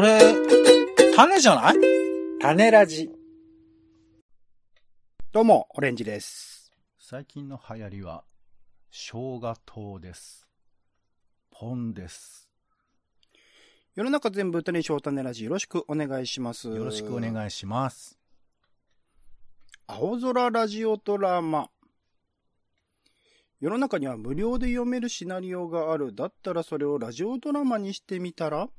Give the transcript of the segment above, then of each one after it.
それ、種じゃない？種ラジ。どうも、オレンジです。最近の流行りは、生姜糖です。ポンです。世の中全部歌にしょう種ラジ、よろしくお願いします。よろしくお願いします。青空ラジオドラマ。世の中には無料で読めるシナリオがある。だったらそれをラジオドラマにしてみたら？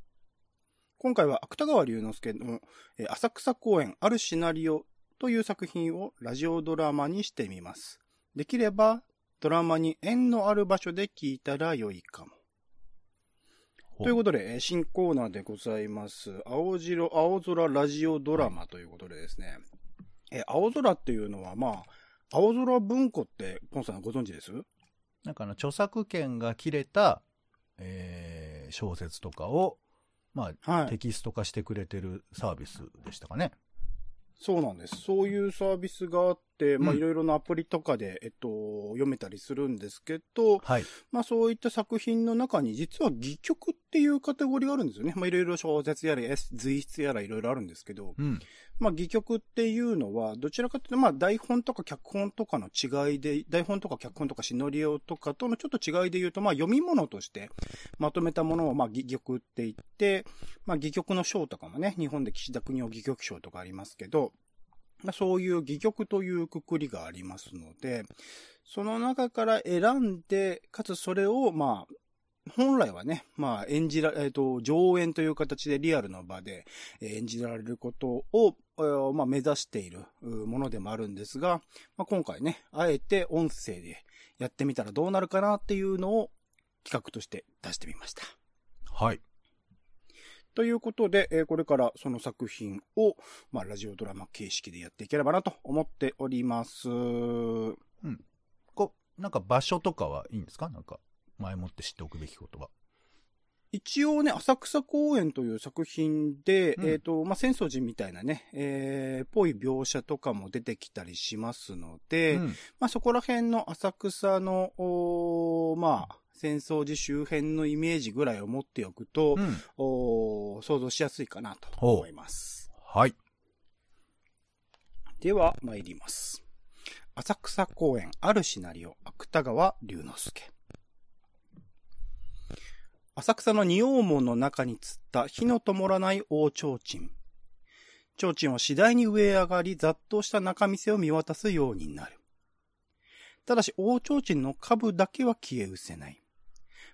今回は芥川龍之介のえー浅草公演あるシナリオという作品をラジオドラマにしてみます。できればドラマに縁のある場所で聞いたら良いかも。ということで、えー新コーナーでございます。青白、青空ラジオドラマということでですね。えー青空っていうのは、まあ、青空文庫って、ポンさんご存知です？なんかあの、著作権が切れた、えー小説とかを、まあ、はいテキスト化してくれてるサービスでしたかね。そうなんです。そういうサービスがあって、まあ、うんいろいろなアプリとかで、えっと、読めたりするんですけど、はい。まあ、そういった作品の中に、実は戯曲っていうカテゴリーがあるんですよね。まあ、いろいろ小説やら、随筆やらいろいろあるんですけど、うん。まあ、戯曲っていうのは、どちらかというと、まあ、台本とか脚本とかの違いで、台本とか脚本とかシナリオとかとのちょっと違いで言うと、まあ、読み物としてまとめたものを、まあ、戯曲って言って、まあ、戯曲の賞とかもね、日本で岸田国夫戯曲賞とかありますけど、まあ、そういう戯曲というくくりがありますので、その中から選んで、かつそれを、まあ、本来はね、まあ、演じら、えっ、と、上演という形でリアルの場で、演じられることを、まあ、目指しているものでもあるんですが、まあ、今回ね、あえて音声でやってみたらどうなるかなっていうのを企画として出してみました。はい。ということで、えーこれからその作品を、まあ、ラジオドラマ形式でやっていければなと思っております。こう、なんか場所とかはいいんですか？なんか、前もって知っておくべきことは。一応ね、浅草公園という作品で、うんえっ、と、まあ、浅草寺みたいなね、えー、ぽい描写とかも出てきたりしますので、うん。まあ、そこら辺の浅草の、おーまあ、浅草寺周辺のイメージぐらいを持っておくと、うん。おー想像しやすいかなと思います。はい。では、参ります。浅草公園あるシナリオ、芥川龍之介。浅草の仁王門の中に釣った火の灯らない大提灯。提灯は次第に上へ上がり、雑踏した中店を見渡すようになる。ただし、大提灯の株だけは消え失せない。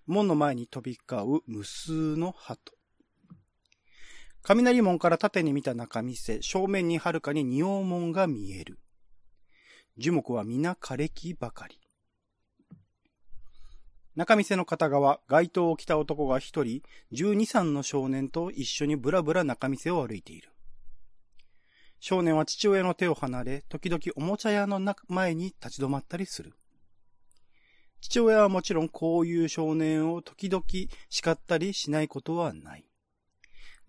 門の前に飛び交う無数の鳩。雷門から縦に見た中店、正面にはるかに仁王門が見える。樹木は皆枯れ木ばかり。中店の片側、街灯を着た男が一人、十二三の少年と一緒にぶらぶら中店を歩いている。少年は父親の手を離れ、時々おもちゃ屋の前に立ち止まったりする。父親はもちろんこういう少年を時々叱ったりしないことはない。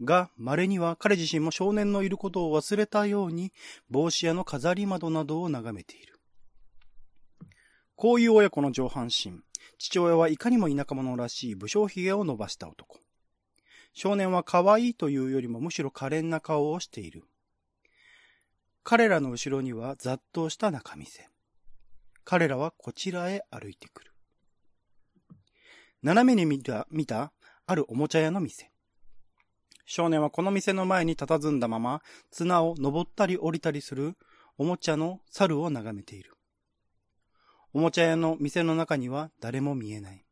が、稀には彼自身も少年のいることを忘れたように、帽子屋の飾り窓などを眺めている。こういう親子の上半身。父親はいかにも田舎者らしい武将髭を伸ばした男。少年は可愛いというよりもむしろ可憐な顔をしている。彼らの後ろには雑踏した中店。彼らはこちらへ歩いてくる。斜めに見た、見た、あるおもちゃ屋の店。少年はこの店の前に佇んだまま、綱を登ったり降りたりするおもちゃの猿を眺めている。おもちゃ屋の店の中には誰も見えない。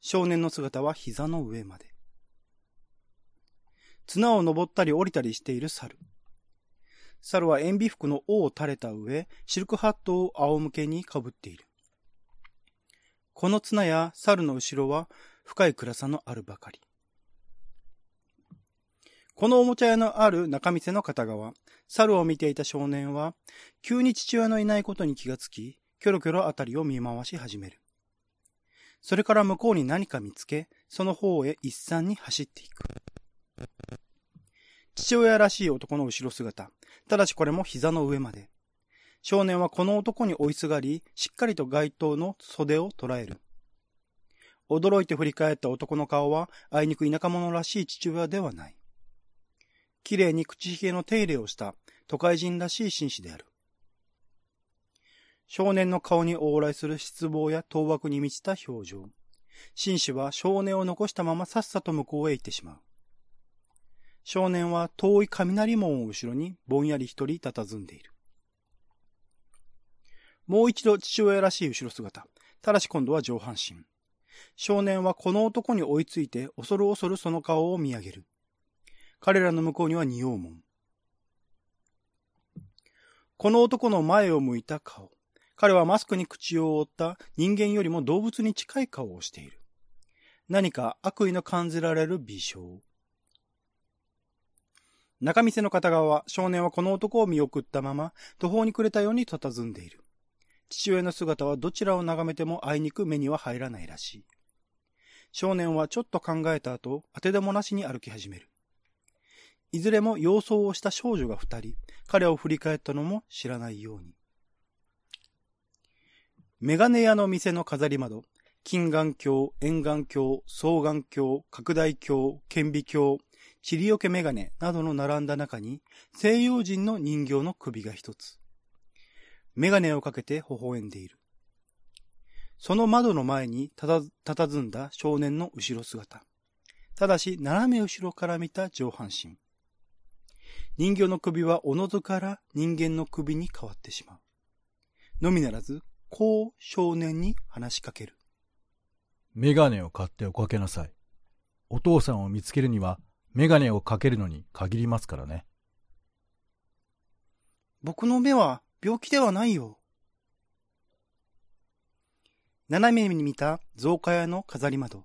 少年の姿は膝の上まで。綱を登ったり降りたりしている猿。猿は塩ビ服の尾を垂れた上、シルクハットを仰向けにかぶっている。この綱や猿の後ろは深い暗さのあるばかり。このおもちゃ屋のある中店の片側、猿を見ていた少年は、急に父親のいないことに気がつき、キョロキョロあたりを見回し始める。それから向こうに何か見つけ、その方へ一山に走っていく。父親らしい男の後ろ姿。ただしこれも膝の上まで。少年はこの男に追いすがり、しっかりと街灯の袖を捉える。驚いて振り返った男の顔は、あいにく田舎者らしい父親ではない。綺麗に口ひげの手入れをした都会人らしい紳士である。少年の顔に往来する失望や当惑に満ちた表情。紳士は少年を残したままさっさと向こうへ行ってしまう。少年は遠い雷門を後ろにぼんやり一人佇んでいる。もう一度父親らしい後ろ姿。ただし今度は上半身。少年はこの男に追いついて恐る恐るその顔を見上げる。彼らの向こうには仁王門。この男の前を向いた顔。彼はマスクに口を覆った人間よりも動物に近い顔をしている。何か悪意の感じられる微笑。中店の片側は少年はこの男を見送ったまま途方に暮れたように佇んでいる。父親の姿はどちらを眺めてもあいにく目には入らないらしい。少年はちょっと考えた後、当てでもなしに歩き始める。いずれも様相をした少女が二人、彼を振り返ったのも知らないように。メガネ屋の店の飾り窓、金眼鏡、円眼鏡、双眼鏡、拡大鏡、顕微鏡、チリよけメガネなどの並んだ中に、西洋人の人形の首が一つ。メガネをかけて微笑んでいる。その窓の前にたた、佇んだ少年の後ろ姿。ただし、斜め後ろから見た上半身。人形の首はおのずから人間の首に変わってしまう。のみならず、こう少年に話しかける。メガネを買っておかけなさい。お父さんを見つけるには、メガネをかけるのに限りますからね。僕の目は病気ではないよ。斜めに見た造花屋の飾り窓。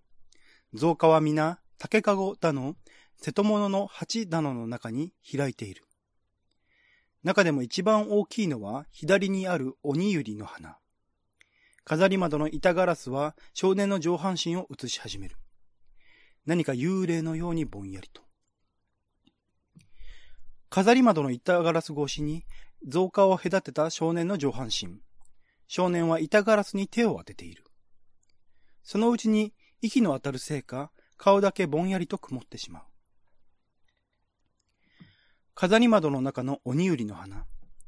造花は皆竹かごだの、瀬戸物の鉢棚の中に開いている。中でも一番大きいのは左にある鬼百合の花。飾り窓の板ガラスは少年の上半身を映し始める。何か幽霊のようにぼんやりと。飾り窓の板ガラス越しに増加を隔てた少年の上半身。少年は板ガラスに手を当てている。そのうちに息の当たるせいか、顔だけぼんやりと曇ってしまう。飾り窓の中の鬼百合の花。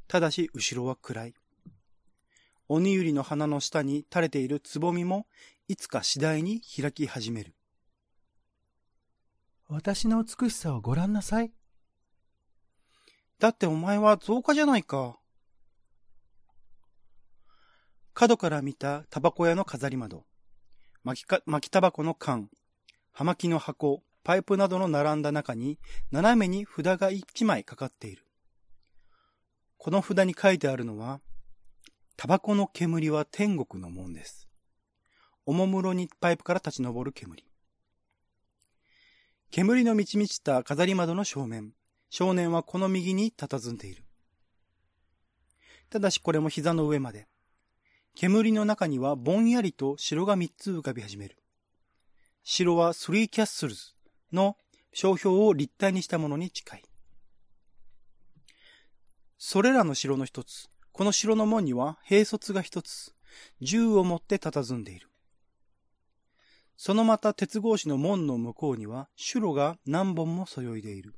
ただし後ろは暗い。鬼百合の花の下に垂れているつぼみも、いつか次第に開き始める。私の美しさをご覧なさい。だってお前は増加じゃないか。角から見たタバコ屋の飾り窓。巻きか、巻きタバコの缶。葉巻の箱。パイプなどの並んだ中に、斜めに札が一枚かかっている。この札に書いてあるのは、タバコの煙は天国のもんです。おもむろにパイプから立ち上る煙。煙の満ち満ちた飾り窓の正面。少年はこの右に佇んでいる。ただしこれも膝の上まで。煙の中にはぼんやりと城が三つ浮かび始める。城はスリーキャッスルズの商標を立体にしたものに近い。それらの城の一つ、この城の門には兵卒が一つ、銃を持って佇んでいる。そのまた鉄格子の門の向こうには、シュロが何本もそよいでいる。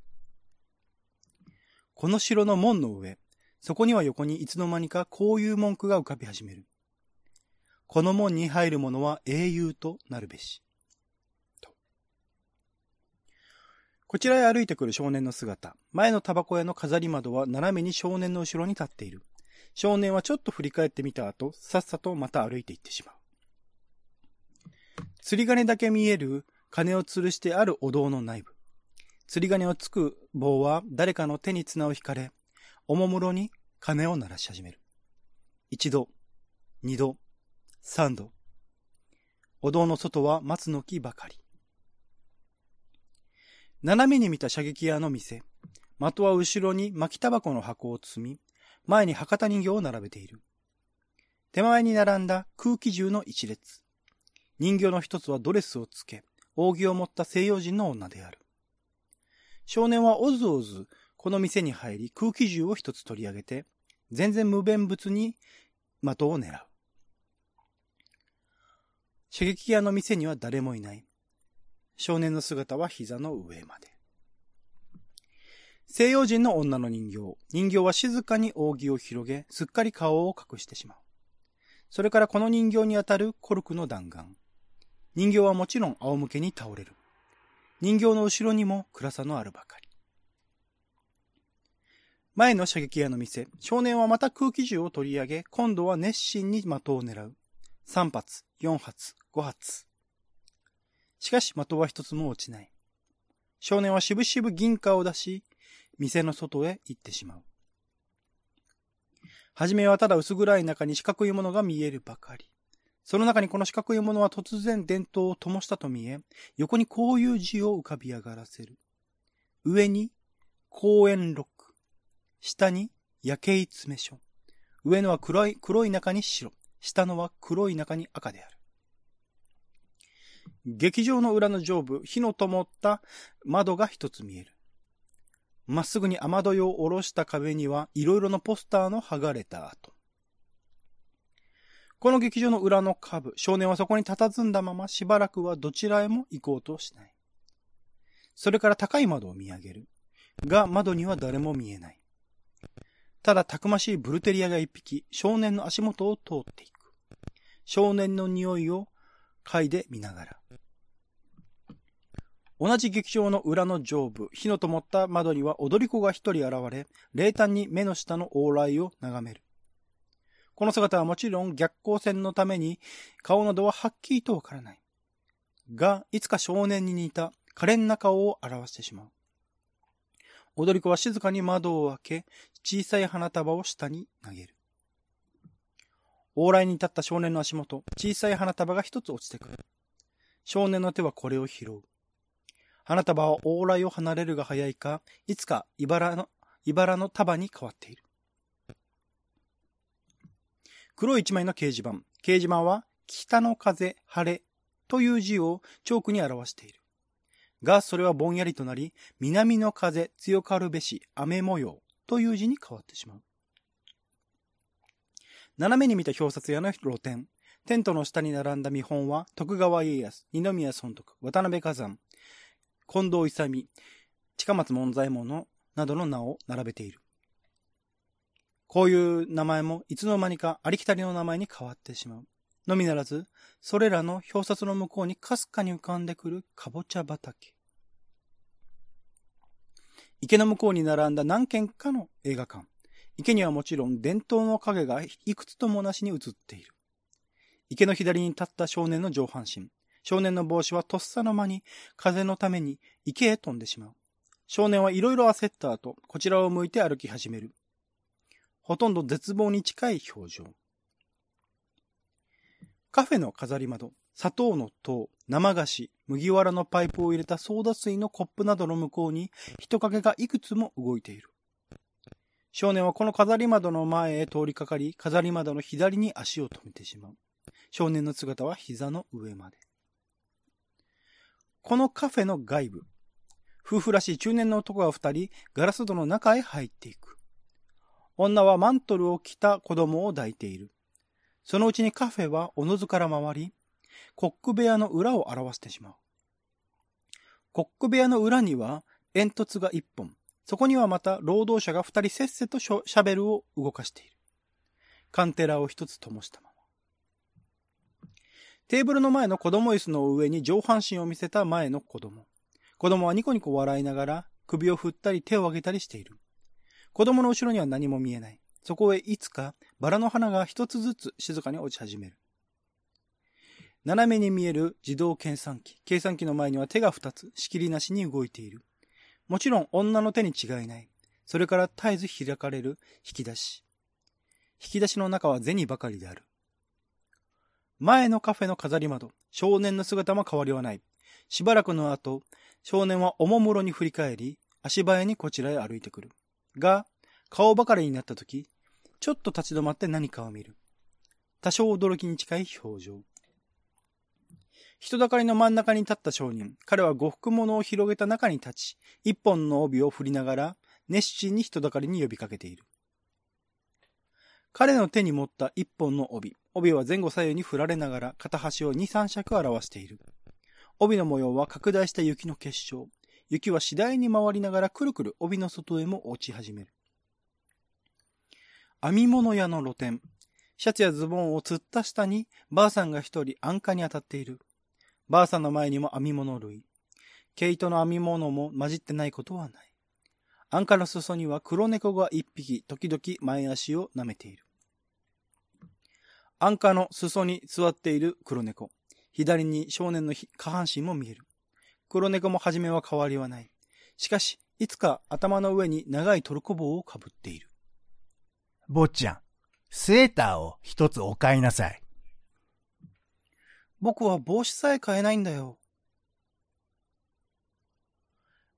この城の門の上、そこには横にいつの間にかこういう文句が浮かび始める。この門に入る者は英雄となるべし。こちらへ歩いてくる少年の姿。前のタバコ屋の飾り窓は斜めに少年の後ろに立っている。少年はちょっと振り返ってみた後、さっさとまた歩いていってしまう。釣り鐘だけ見える鐘を吊るしてあるお堂の内部。釣り鐘をつく棒は誰かの手に綱を引かれ、おもむろに鐘を鳴らし始める。一度、二度、三度。お堂の外は松の木ばかり。斜めに見た射撃屋の店。的は後ろに巻きタバコの箱を積み、前に博多人形を並べている。手前に並んだ空気銃の一列。人形の一つはドレスをつけ、扇を持った西洋人の女である。少年はおずおずこの店に入り空気銃を一つ取り上げて、全然無弁物に的を狙う。射撃屋の店には誰もいない。少年の姿は膝の上まで。西洋人の女の人形。人形は静かに扇を広げ、すっかり顔を隠してしまう。それからこの人形にあたるコルクの弾丸。人形はもちろん仰向けに倒れる。人形の後ろにも暗さのあるばかり。前の射撃屋の店、少年はまた空気銃を取り上げ、今度は熱心に的を狙う。3発、4発、5発。しかし的は一つも落ちない。少年はしぶしぶ銀貨を出し、店の外へ行ってしまう。はじめはただ薄暗い中に四角いものが見えるばかり。その中にこの四角いものは突然伝統を灯したと見え、横にこういう字を浮かび上がらせる。上に、公園ロック。下に、夜景詰め所。上のは黒い、黒い中に白。下のは黒い中に赤である。劇場の裏の上部、火の灯った窓が一つ見える。まっすぐに雨どいを下ろした壁には、いろいろなポスターの剥がれた跡。この劇場の裏の下部、少年はそこに佇んだまましばらくはどちらへも行こうとしない。それから高い窓を見上げる。が、窓には誰も見えない。ただ、たくましいブルテリアが一匹、少年の足元を通っていく。少年の匂いを嗅いでみながら。同じ劇場の裏の上部、火の灯った窓には踊り子が一人現れ、冷淡に目の下の往来を眺める。この姿はもちろん逆光線のために顔などははっきりとわからない。が、いつか少年に似た可憐な顔を表してしまう。踊り子は静かに窓を開け、小さい花束を下に投げる。往来に立った少年の足元、小さい花束が一つ落ちてくる。少年の手はこれを拾う。花束は往来を離れるが早いか、いつか茨の、茨の束に変わっている。黒一枚の掲示板。掲示板は、北の風、晴れという字をチョークに表している。が、それはぼんやりとなり、南の風、強かるべし、雨模様という字に変わってしまう。斜めに見た表札屋の露店。テントの下に並んだ見本は、徳川家康、二宮尊徳、渡辺崋山、近藤勇、近松門左衛門の、などの名を並べている。こういう名前もいつの間にかありきたりの名前に変わってしまう。のみならず、それらの表札の向こうにかすかに浮かんでくるかぼちゃ畑。池の向こうに並んだ何軒かの映画館。池にはもちろん伝統の影がいくつともなしに映っている。池の左に立った少年の上半身。少年の帽子はとっさの間に風のために池へ飛んでしまう。少年はいろいろ焦った後、こちらを向いて歩き始める。ほとんど絶望に近い表情。カフェの飾り窓、砂糖の塔、生菓子、麦わらのパイプを入れたソーダ水のコップなどの向こうに人影がいくつも動いている。少年はこの飾り窓の前へ通りかかり、飾り窓の左に足を止めてしまう。少年の姿は膝の上まで。このカフェの外部、夫婦らしい中年の男が二人、ガラス戸の中へ入っていく。女はマントルを着た子供を抱いている。そのうちにカフェはおのずから回り、コック部屋の裏を表してしまう。コック部屋の裏には煙突が一本。そこにはまた労働者が二人せっせとシャベルを動かしている。カンテラを一つ灯したまま。テーブルの前の子供椅子の上に上半身を見せた前の子供。子供はニコニコ笑いながら首を振ったり手を上げたりしている。子供の後ろには何も見えない。そこへいつかバラの花が一つずつ静かに落ち始める。斜めに見える自動計算機。計算機の前には手が二つ、仕切りなしに動いている。もちろん女の手に違いない。それから絶えず開かれる引き出し。引き出しの中は銭ばかりである。前のカフェの飾り窓、少年の姿も変わりはない。しばらくの後、少年はおもむろに振り返り、足早にこちらへ歩いてくる。が、顔ばかりになった時、ちょっと立ち止まって何かを見る。多少驚きに近い表情。人だかりの真ん中に立った商人。彼は呉服物を広げた中に立ち、一本の帯を振りながら、熱心に人だかりに呼びかけている。彼の手に持った一本の帯。帯は前後左右に振られながら片端を二三尺表している。帯の模様は拡大した雪の結晶。雪は次第に回りながらくるくる帯の外へも落ち始める。編み物屋の露店。シャツやズボンを釣った下に、ばあさんが一人安価に当たっている。ばあさんの前にも編み物類。毛糸の編み物も混じってないことはない。安価の裾には黒猫が一匹、時々前足を舐めている。安価の裾に座っている黒猫。左に少年の下半身も見える。黒猫も初めは変わりはない。しかし、いつか頭の上に長いトルコ帽をかぶっている。坊ちゃん、セーターを一つお買いなさい。僕は帽子さえ買えないんだよ。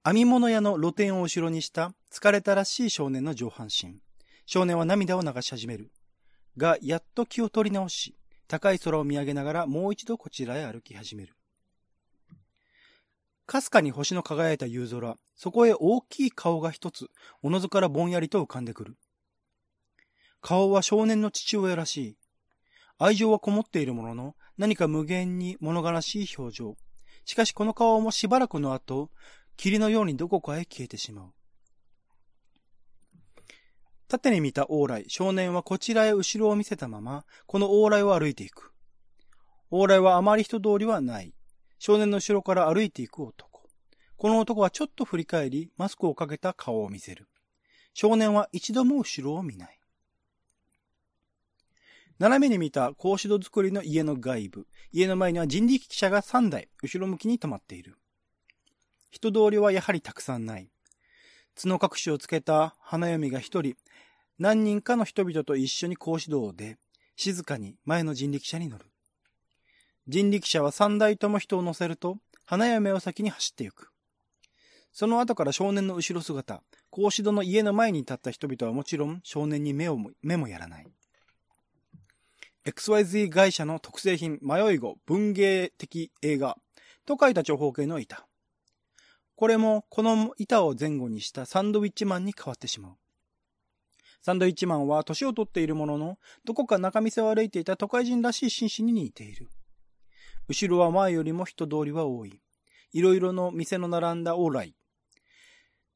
編み物屋の露店を後ろにした疲れたらしい少年の上半身。少年は涙を流し始める。が、やっと気を取り直し、高い空を見上げながらもう一度こちらへ歩き始める。かすかに星の輝いた夕空、そこへ大きい顔が一つ、おのずからぼんやりと浮かんでくる。顔は少年の父親らしい。愛情はこもっているものの、何か無限に物悲しい表情。しかしこの顔もしばらくの後、霧のようにどこかへ消えてしまう。縦に見た往来、少年はこちらへ後ろを見せたまま、この往来を歩いていく。往来はあまり人通りはない。少年の後ろから歩いていく男。この男はちょっと振り返り、マスクをかけた顔を見せる。少年は一度も後ろを見ない。斜めに見た格子戸作りの家の外部。家の前には人力車が3台、後ろ向きに止まっている。人通りはやはりたくさんない。角隠しをつけた花嫁が一人、何人かの人々と一緒に格子道で、静かに前の人力車に乗る。人力車は三台とも人を乗せると、花嫁を先に走ってゆく。その後から少年の後ろ姿、格子戸の家の前に立った人々はもちろん少年に目をも目もやらない。XYZ 会社の特製品、迷い子、文芸的映画と書いた長方形の板。これもこの板を前後にしたサンドウィッチマンに変わってしまう。サンドウィッチマンは年を取っているものの、どこか中店を歩いていた都会人らしい紳士に似ている。後ろは前よりも人通りは多い。いろいろの店の並んだ往来。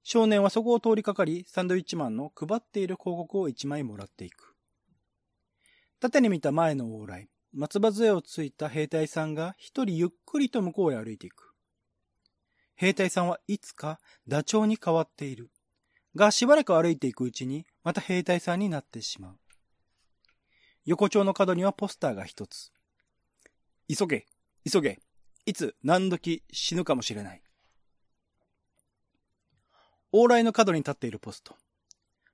少年はそこを通りかかり、サンドウィッチマンの配っている広告を一枚もらっていく。縦に見た前の往来。松葉杖をついた兵隊さんが一人ゆっくりと向こうへ歩いていく。兵隊さんはいつかダチョウに変わっている。が、しばらく歩いていくうちに、また兵隊さんになってしまう。横丁の角にはポスターが一つ。急げ、急げ、いつ何時死ぬかもしれない。往来の角に立っているポスト。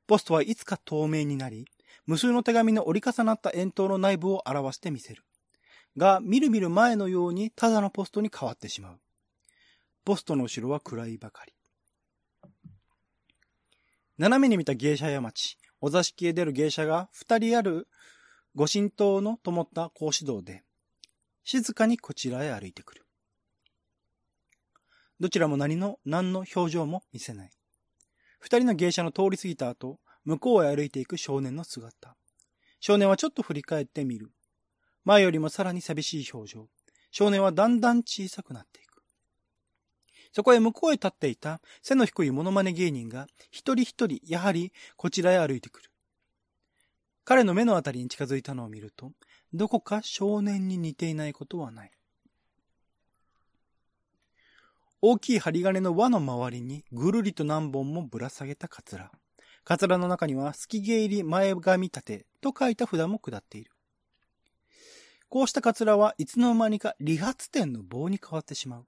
ポストはいつか透明になり、無数の手紙の折り重なった円筒の内部を表してみせる。が、みるみる前のようにただのポストに変わってしまう。ポストの後ろは暗いばかり。斜めに見た芸者屋町、お座敷へ出る芸者が二人ある御神灯の灯った格子道で、静かにこちらへ歩いてくる。どちらも何の、何の表情も見せない。二人の芸者の通り過ぎた後、向こうへ歩いていく少年の姿。少年はちょっと振り返ってみる。前よりもさらに寂しい表情。少年はだんだん小さくなっていく。そこへ向こうへ立っていた背の低いモノマネ芸人が一人一人やはりこちらへ歩いてくる。彼の目のあたりに近づいたのを見ると、どこか少年に似ていないことはない。大きい針金の輪の周りにぐるりと何本もぶら下げたカツラ。カツラの中には、好き毛入り前髪立てと書いた札も下っている。こうしたカツラはいつの間にか理髪店の棒に変わってしまう。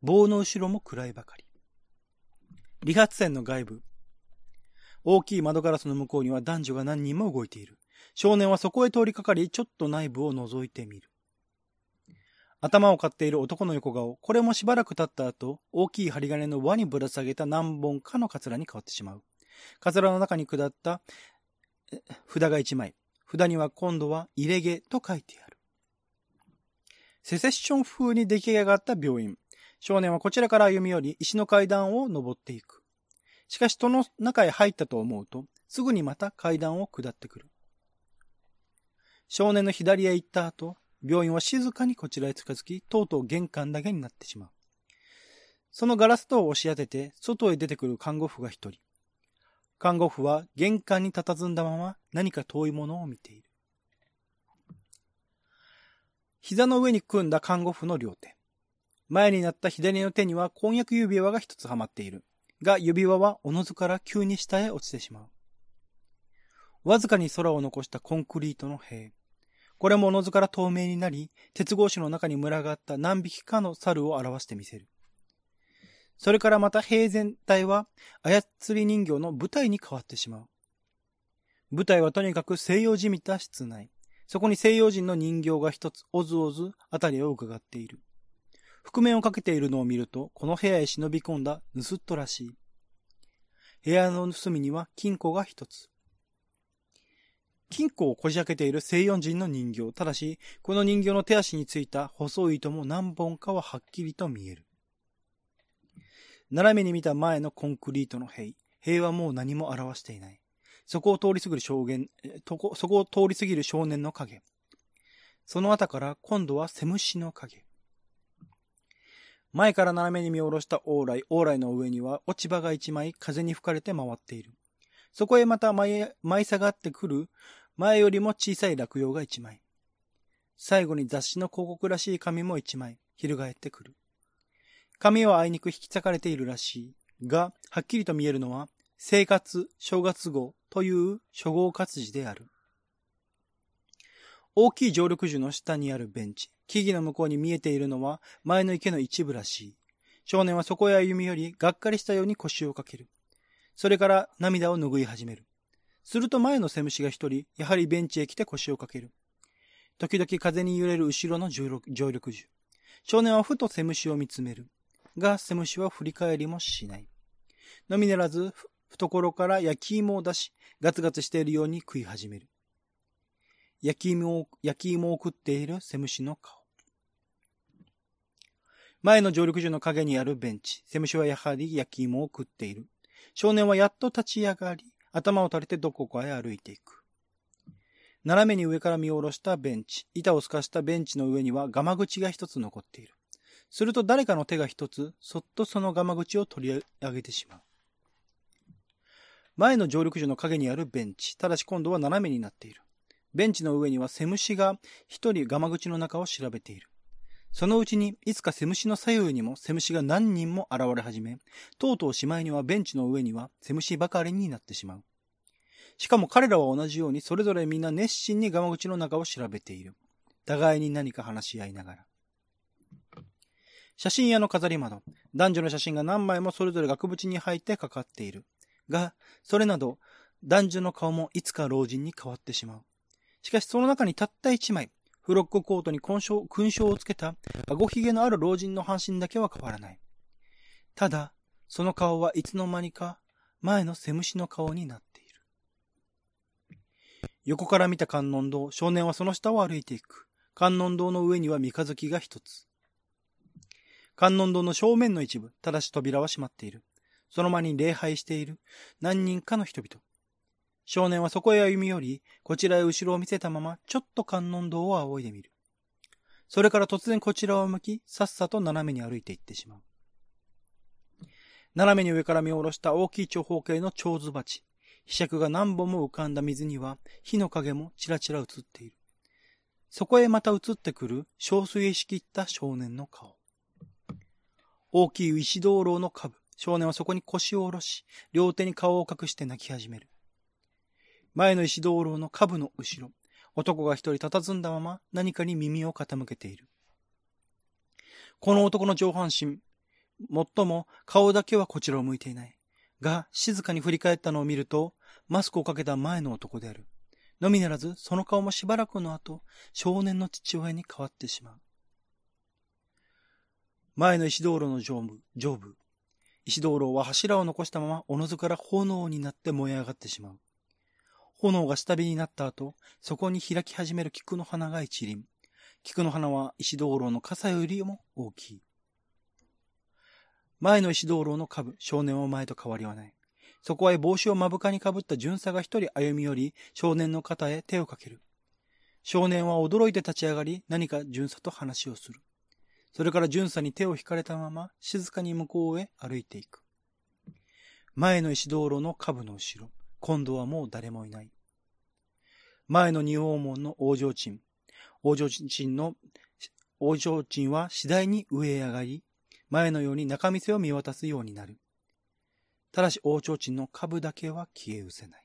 棒の後ろも暗いばかり。理髪店の外部。大きい窓ガラスの向こうには男女が何人も動いている。少年はそこへ通りかかり、ちょっと内部を覗いてみる。頭を飼っている男の横顔、これもしばらく経った後、大きい針金の輪にぶら下げた何本かのカツラに変わってしまう。カツラの中に下った札が一枚。札には今度は入れ毛と書いてある。セセッション風に出来上がった病院。少年はこちらから歩み寄り、石の階段を登っていく。しかし、その中へ入ったと思うと、すぐにまた階段を下ってくる。少年の左へ行った後、病院は静かにこちらへ近づき、とうとう玄関だけになってしまう。そのガラス戸を押し当てて、外へ出てくる看護婦が一人。看護婦は玄関に佇んだまま何か遠いものを見ている。膝の上に組んだ看護婦の両手。前になった左の手には婚約指輪が一つはまっている。が、指輪はおのずから急に下へ落ちてしまう。わずかに空を残したコンクリートの塀。これもおのずから透明になり、鉄格子の中に群がった何匹かの猿を表してみせる。それからまた塀全体は操り人形の舞台に変わってしまう。舞台はとにかく西洋じみた室内。そこに西洋人の人形が一つ、おずおず、あたりを伺っている。覆面をかけているのを見ると、この部屋へ忍び込んだ盗っ人らしい。部屋の隅には金庫が一つ。金庫をこじ開けている西洋人の人形。ただし、この人形の手足についた細い糸も何本かははっきりと見える。斜めに見た前のコンクリートの塀。塀はもう何も表していない。そこを通り過ぎる少年、そこを通り過ぎる少年の影。その後から今度はセムシの影。前から斜めに見下ろした往来、往来の上には落ち葉が一枚風に吹かれて回っている。そこへまた舞い下がってくる前よりも小さい落葉が一枚。最後に雑誌の広告らしい紙も一枚、翻ってくる。紙はあいにく引き裂かれているらしい。が、はっきりと見えるのは、生活、正月号という初号活字である。大きい常緑樹の下にあるベンチ。木々の向こうに見えているのは前の池の一部らしい。少年はそこへ歩み寄り、がっかりしたように腰をかける。それから涙を拭い始める。すると前のセムシが一人、やはりベンチへ来て腰をかける。時々風に揺れる後ろの常緑樹。少年はふとセムシを見つめる。が、セムシは振り返りもしない。のみならず、懐から焼き芋を出し、ガツガツしているように食い始める。焼き芋を、焼き芋を食っているセムシの顔。前の常緑樹の陰にあるベンチ。セムシはやはり焼き芋を食っている。少年はやっと立ち上がり、頭を垂れてどこかへ歩いていく。斜めに上から見下ろしたベンチ。板を透かしたベンチの上にはガマ口が一つ残っている。すると誰かの手が一つ、そっとそのガマ口を取り上げてしまう。前の常緑樹の影にあるベンチ。ただし今度は斜めになっている。ベンチの上にはセムシが一人ガマ口の中を調べている。そのうちに、いつかセムシの左右にもセムシが何人も現れ始め、とうとうしまいにはベンチの上にはセムシばかりになってしまう。しかも彼らは同じようにそれぞれみんな熱心にガマ口の中を調べている。互いに何か話し合いながら。写真屋の飾り窓。男女の写真が何枚もそれぞれ額縁に入ってかかっている。が、それなど、男女の顔もいつか老人に変わってしまう。しかしその中にたった一枚、フロックコートに勲章勲章をつけた、顎ひげのある老人の半身だけは変わらない。ただ、その顔はいつの間にか前のセムシの顔になっている。横から見た観音堂、少年はその下を歩いていく。観音堂の上には三日月が一つ。観音堂の正面の一部、ただし扉は閉まっている。その間に礼拝している何人かの人々。少年はそこへ歩み寄り、こちらへ後ろを見せたまま、ちょっと観音堂を仰いでみる。それから突然こちらを向き、さっさと斜めに歩いていってしまう。斜めに上から見下ろした大きい長方形の蝶ズ鉢。飛尺が何本も浮かんだ水には、火の影もちらちら映っている。そこへまた映ってくる、小水へ仕切った少年の顔。大きい石灯籠の下部。少年はそこに腰を下ろし、両手に顔を隠して泣き始める。前の石灯籠の下部の後ろ、男が一人佇んだまま何かに耳を傾けている。この男の上半身、もっとも顔だけはこちらを向いていない。が、静かに振り返ったのを見ると、マスクをかけた前の男である。のみならず、その顔もしばらくの後、少年の父親に変わってしまう。前の石道路の上部、上部。石道路は柱を残したまま、おのずから炎になって燃え上がってしまう。炎が下火になった後、そこに開き始める菊の花が一輪。菊の花は石灯籠の傘よりも大きい。前の石灯籠の株、少年は前と変わりはない。そこへ帽子を目深にかぶった巡査が一人歩み寄り、少年の肩へ手をかける。少年は驚いて立ち上がり、何か巡査と話をする。それから巡査に手を引かれたまま、静かに向こうへ歩いていく。前の石道路の下部の後ろ、今度はもう誰もいない。前の仁王門の王城鎮。王城鎮の、王城鎮は次第に上へ上がり、前のように中店を見渡すようになる。ただし王朝鎮の株だけは消え失せない。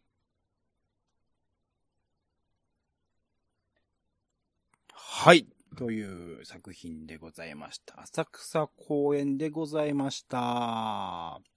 はい。という作品でございました。浅草公園でございました。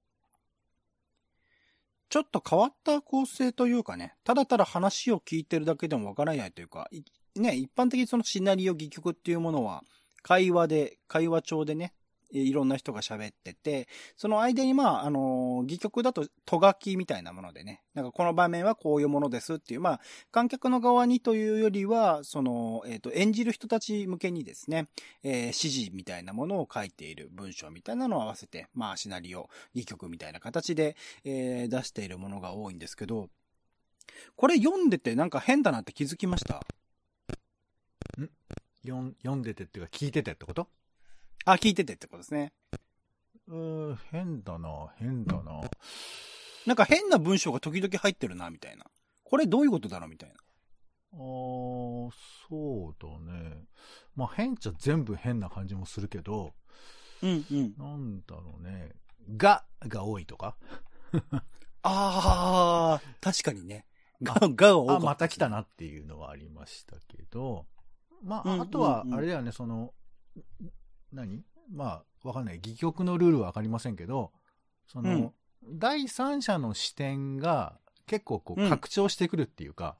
ちょっと変わった構成というかね、ただただ話を聞いてるだけでもわからないというか、ね、一般的にそのシナリオ戯曲っていうものは、会話で、会話帳でね、いろんな人が喋ってて、その間にまあ、あの、戯曲だと、とがきみたいなものでね、なんかこの場面はこういうものですっていう、まあ、観客の側にというよりは、その、えっ、ー、と、演じる人たち向けにですね、えー、指示みたいなものを書いている文章みたいなのを合わせて、まあ、シナリオ、戯曲みたいな形で、えー、出しているものが多いんですけど、これ読んでてなんか変だなって気づきました？ん読んでてっていうか聞いててってこと？あ、聞いててってことですね。うー、変だな、変だな。なんか変な文章が時々入ってるな、みたいな。これどういうことだろうみたいな。あー、そうだね。まあ変っちゃ全部変な感じもするけど、うんうん。なんだろうね。が、が多いとか？あー、確かにね。が、がが多かあ、った。また来たなっていうのはありましたけど、まあ、うんうんうんあとは、あれだよね、その、何？まあ、わかんない。戯曲のルールはわかりませんけど、その、第三者の視点が結構こうんう拡張してくるっていうか、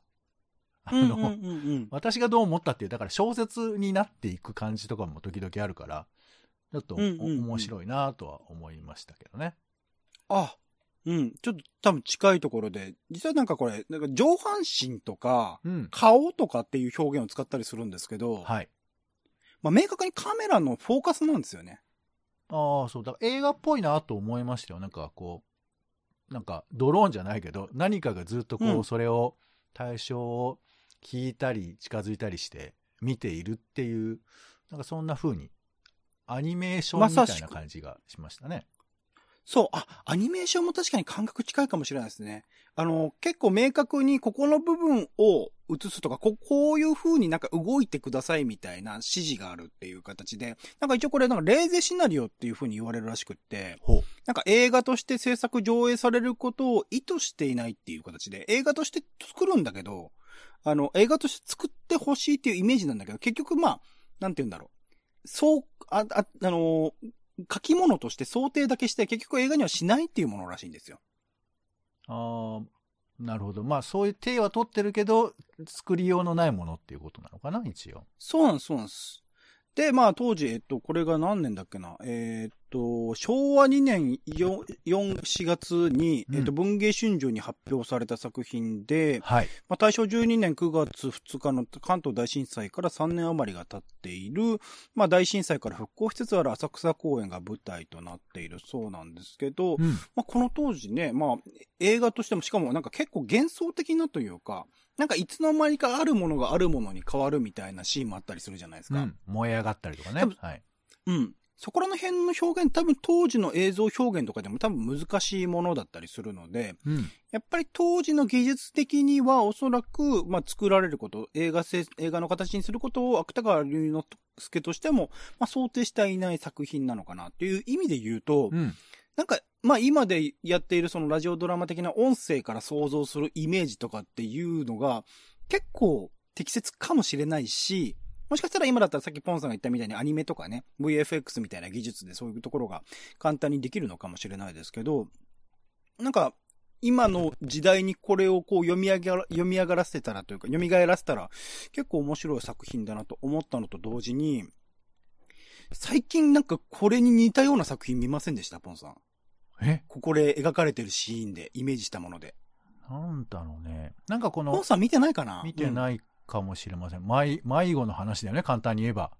あの、うんうんうんうん。私がどう思ったっていう、だから小説になっていく感じとかも時々あるから、ちょっとお、うんうんうん面白いなとは思いましたけどね。あ、うん。ちょっと多分近いところで、実はなんかこれ、なんか上半身とか、うん。顔とかっていう表現を使ったりするんですけど、はい。まあ明確にカメラのフォーカスなんですよね。ああ、そうだ。映画っぽいなと思いましたよ。なんかこう、なんかドローンじゃないけど、何かがずっとこう、うんそれを、対象を聞いたり近づいたりして見ているっていう、なんかそんな風に、アニメーションみたいな感じがしましたね。そう、あ、アニメーションも確かに感覚近いかもしれないですね。あの、結構明確にここの部分を映すとか、ここういう風になんか動いてくださいみたいな指示があるっていう形で、なんか一応これなんかレーゼシナリオっていう風に言われるらしくって。なんか映画として制作上映されることを意図していないっていう形で、映画として作るんだけど、あの、映画として作ってほしいっていうイメージなんだけど、結局まあ、なんて言うんだろう。そう、あ、あ、あの書き物として想定だけして、結局映画にはしないっていうものらしいんですよ。ああ、なるほど。まあそういう手は取ってるけど、作りようのないものっていうことなのかな、一応。そうなんです、そうなんです。で、まあ当時、えっと、これが何年だっけな？えーっと、昭和2年 4, 4、4月に、うんえっと、文芸春秋に発表された作品で、はい。まあ、大正12年9月2日の関東大震災から3年余りが経っている、まあ、大震災から復興しつつある浅草公園が舞台となっているそうなんですけど、うん。まあ、この当時ね、まあ、映画としてもしかもなんか結構幻想的なというか、なんかいつの間にかあるものがあるものに変わるみたいなシーンもあったりするじゃないですか。うん。燃え上がったりとかね。はい。うん。そこらの辺の表現、多分当時の映像表現とかでも多分難しいものだったりするので、うん。やっぱり当時の技術的にはおそらく、まあ、作られること、映画せ、映画の形にすることを芥川龍之介としても、まあ、想定していない作品なのかなっていう意味で言うと、うん。なんか、まあ、今でやっているそのラジオドラマ的な音声から想像するイメージとかっていうのが、結構適切かもしれないし、もしかしたら今だったらさっきポンさんが言ったみたいにアニメとかね、VFX みたいな技術でそういうところが簡単にできるのかもしれないですけど、なんか、今の時代にこれをこう読み上げら、読み上がらせたらというか、読み返らせたら結構面白い作品だなと思ったのと同時に、最近なんかこれに似たような作品見ませんでした、ポンさん？え？ここで描かれてるシーンでイメージしたもので。なんだろうね。なんかこのポン、さん見てないかな？見てい、ないかもしれません。迷迷子の話だよね、簡単に言えば。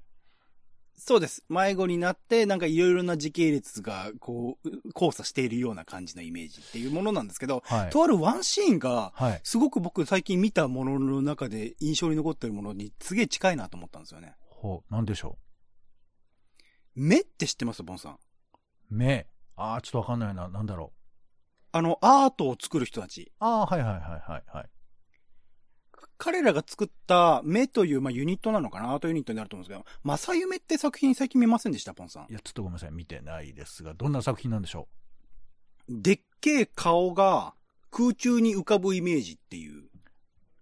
そうです。迷子になって、なんかいろいろな時系列が、こう、交差しているような感じのイメージっていうものなんですけど、はい。とあるワンシーンが、はい。すごく僕最近見たものの中で印象に残ってるものにすげえ近いなと思ったんですよね。ほう、なんでしょ目って知ってます？ボンさん。目。ああ、ちょっとわかんないな。なんだろあの、アートを作る人たち。う。ああ、はいはいはいはいはい。彼らが作った目という、まあ、ユニットなのかなアートユニットになると思うんですけど、正夢って作品最近見ませんでしたポンさん？い。や、ちょっとごめんなさい。見てないですが、どんな作品なんでしょでっけえ顔が空中に浮かぶイメージっていう。う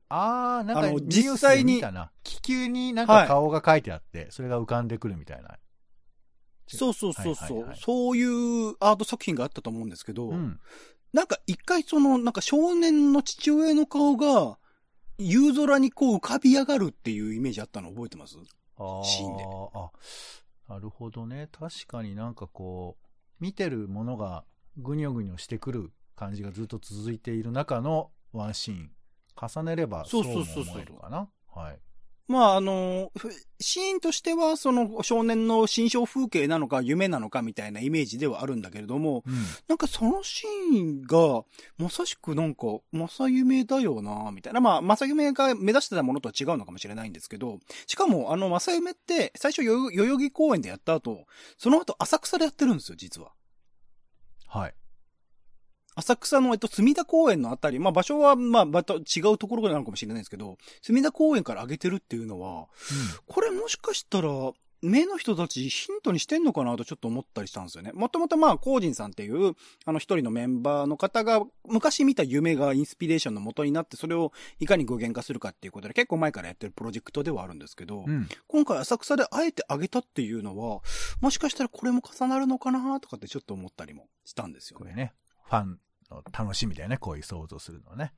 ああ、なんか実際に。気球になんか顔が書いてあって、それが浮かんでくるみたいな。そうそうそうそう、はいはいはいそういうアート作品があったと思うんですけど、うん。なんか一回その、なんか少年の父親の顔が、夕空にこう浮かび上がるっていうイメージあったの覚えてます？あシーンであ、なるほどね。確かになんかこう、見てるものがぐにょぐにょしてくる感じがずっと続いている中のワンシーン。重ねればそもそううそうそうそう。はい。まああの、ふシーンとしてはその少年の心象風景なのか夢なのかみたいなイメージではあるんだけれども、うん。なんかそのシーンが、まさしくなんか、正夢だよなみたいな。まあ、正夢が目指してたものとは違うのかもしれないんですけど、しかもあの正夢って最初よ代々木公園でやった後、その後浅草でやってるんですよ、実は。はい。浅草の、えっと、隅田公園のあたり、まあ場所は、まあ、また違うところなのかもしれないんですけど、隅田公園から上げてるっていうのは、これもしかしたら、目の人たちヒントにしてんのかなとちょっと思ったりしたんですよね。もともとまあ、コージンさんっていう、あの一人のメンバーの方が、昔見た夢がインスピレーションの元になって、それをいかに具現化するかっていうことで、結構前からやってるプロジェクトではあるんですけど、うん。うん。今回浅草であえて上げたっていうのは、もしかしたらこれも重なるのかなとかってちょっと思ったりもしたんですよねこれ。ね、ファンの楽しみだよね。こういう想像するのね。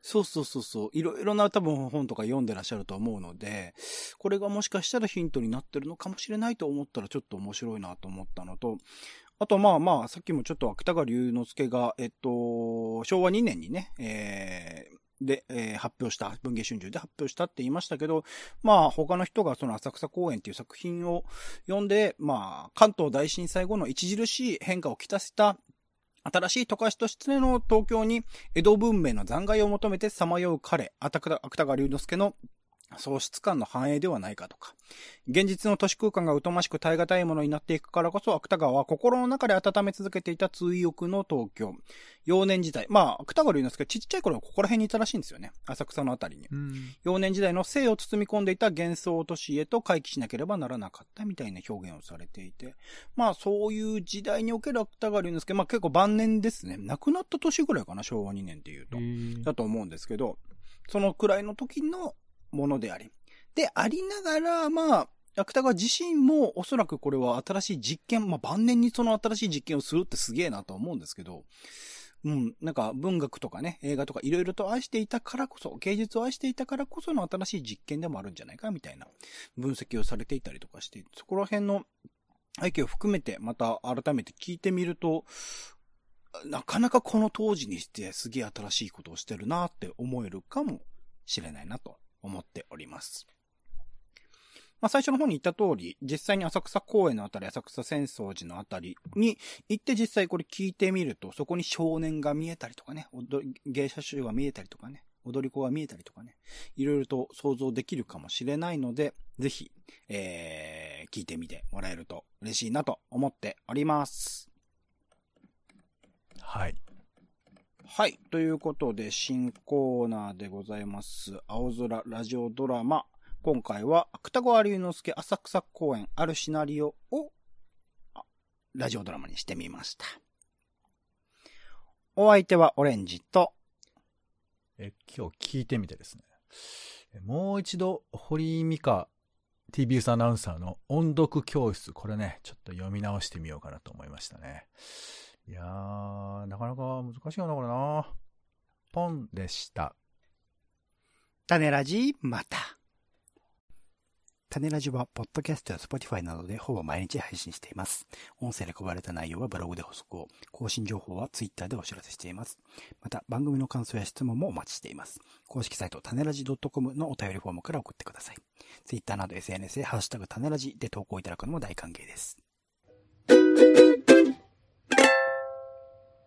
そうそうそうそう。いろいろな多分本とか読んでらっしゃると思うので、これがもしかしたらヒントになってるのかもしれないと思ったらちょっと面白いなと思ったのと、あとまあまあ、さっきもちょっと芥川龍之介が、えっと、昭和2年にね、えーで、えー発表した、文藝春秋で発表したって言いましたけど、まあ他の人がその浅草公園っていう作品を読んで、まあ関東大震災後の著しい変化をきたした新しい都会としての東京に江戸文明の残骸を求めてさまよう彼、芥川芥川龍之介の喪失感の反映ではないかとか、現実の都市空間が疎ましく耐え難いものになっていくからこそ、芥川は心の中で温め続けていた追憶の東京。幼年時代。まあ、芥川龍之介ちっちゃい頃はここら辺にいたらしいんですよね。浅草のあたりに。うん。幼年時代の生を包み込んでいた幻想都市へと回帰しなければならなかったみたいな表現をされていて、まあそういう時代における芥川龍之介、まあ結構晩年ですね。亡くなった年ぐらいかな、昭和2年っていうと。だと思うんですけど、そのくらいの時のものであり。で、ありながら、まあ、芥川自身もおそらくこれは新しい実験、まあ晩年にその新しい実験をするってすげえなと思うんですけど、うん、なんか文学とかね、映画とかいろいろと愛していたからこそ、芸術を愛していたからこその新しい実験でもあるんじゃないかみたいな分析をされていたりとかして、そこら辺の背景を含めてまた改めて聞いてみると、なかなかこの当時にしてすげえ新しいことをしてるなって思えるかもしれないなと思っております。まあ最初の方に言った通り、実際に浅草公園のあたり、浅草浅草寺のあたりに行って実際これ聞いてみると、そこに少年が見えたりとかね、芸者集が見えたりとかね、踊り子が見えたりとかね、いろいろと想像できるかもしれないので、ぜひ、えー、聞いてみてもらえると嬉しいなと思っております。はい。はい。ということで、新コーナーでございます。青空ラジオドラマ。今回は、芥川龍之介浅草公園あるシナリオを、ラジオドラマにしてみました。お相手はオレンジと、え、今日聞いてみてですね。もう一度、堀井美香 TBS アナウンサーの音読教室、これね、ちょっと読み直してみようかなと思いましたね。いやー、なかなか難しいよな、これな。ポンでした。種ラジまた。種ラジは、ポッドキャストや Spotify などでほぼ毎日配信しています。音声で配られた内容はブログで補足を、更新情報は Twitter でお知らせしています。また、番組の感想や質問もお待ちしています。公式サイト、種ラジ .com のお便りフォームから送ってください。Twitter など SNS でハッシュタグ種ラジで投稿いただくのも大歓迎です。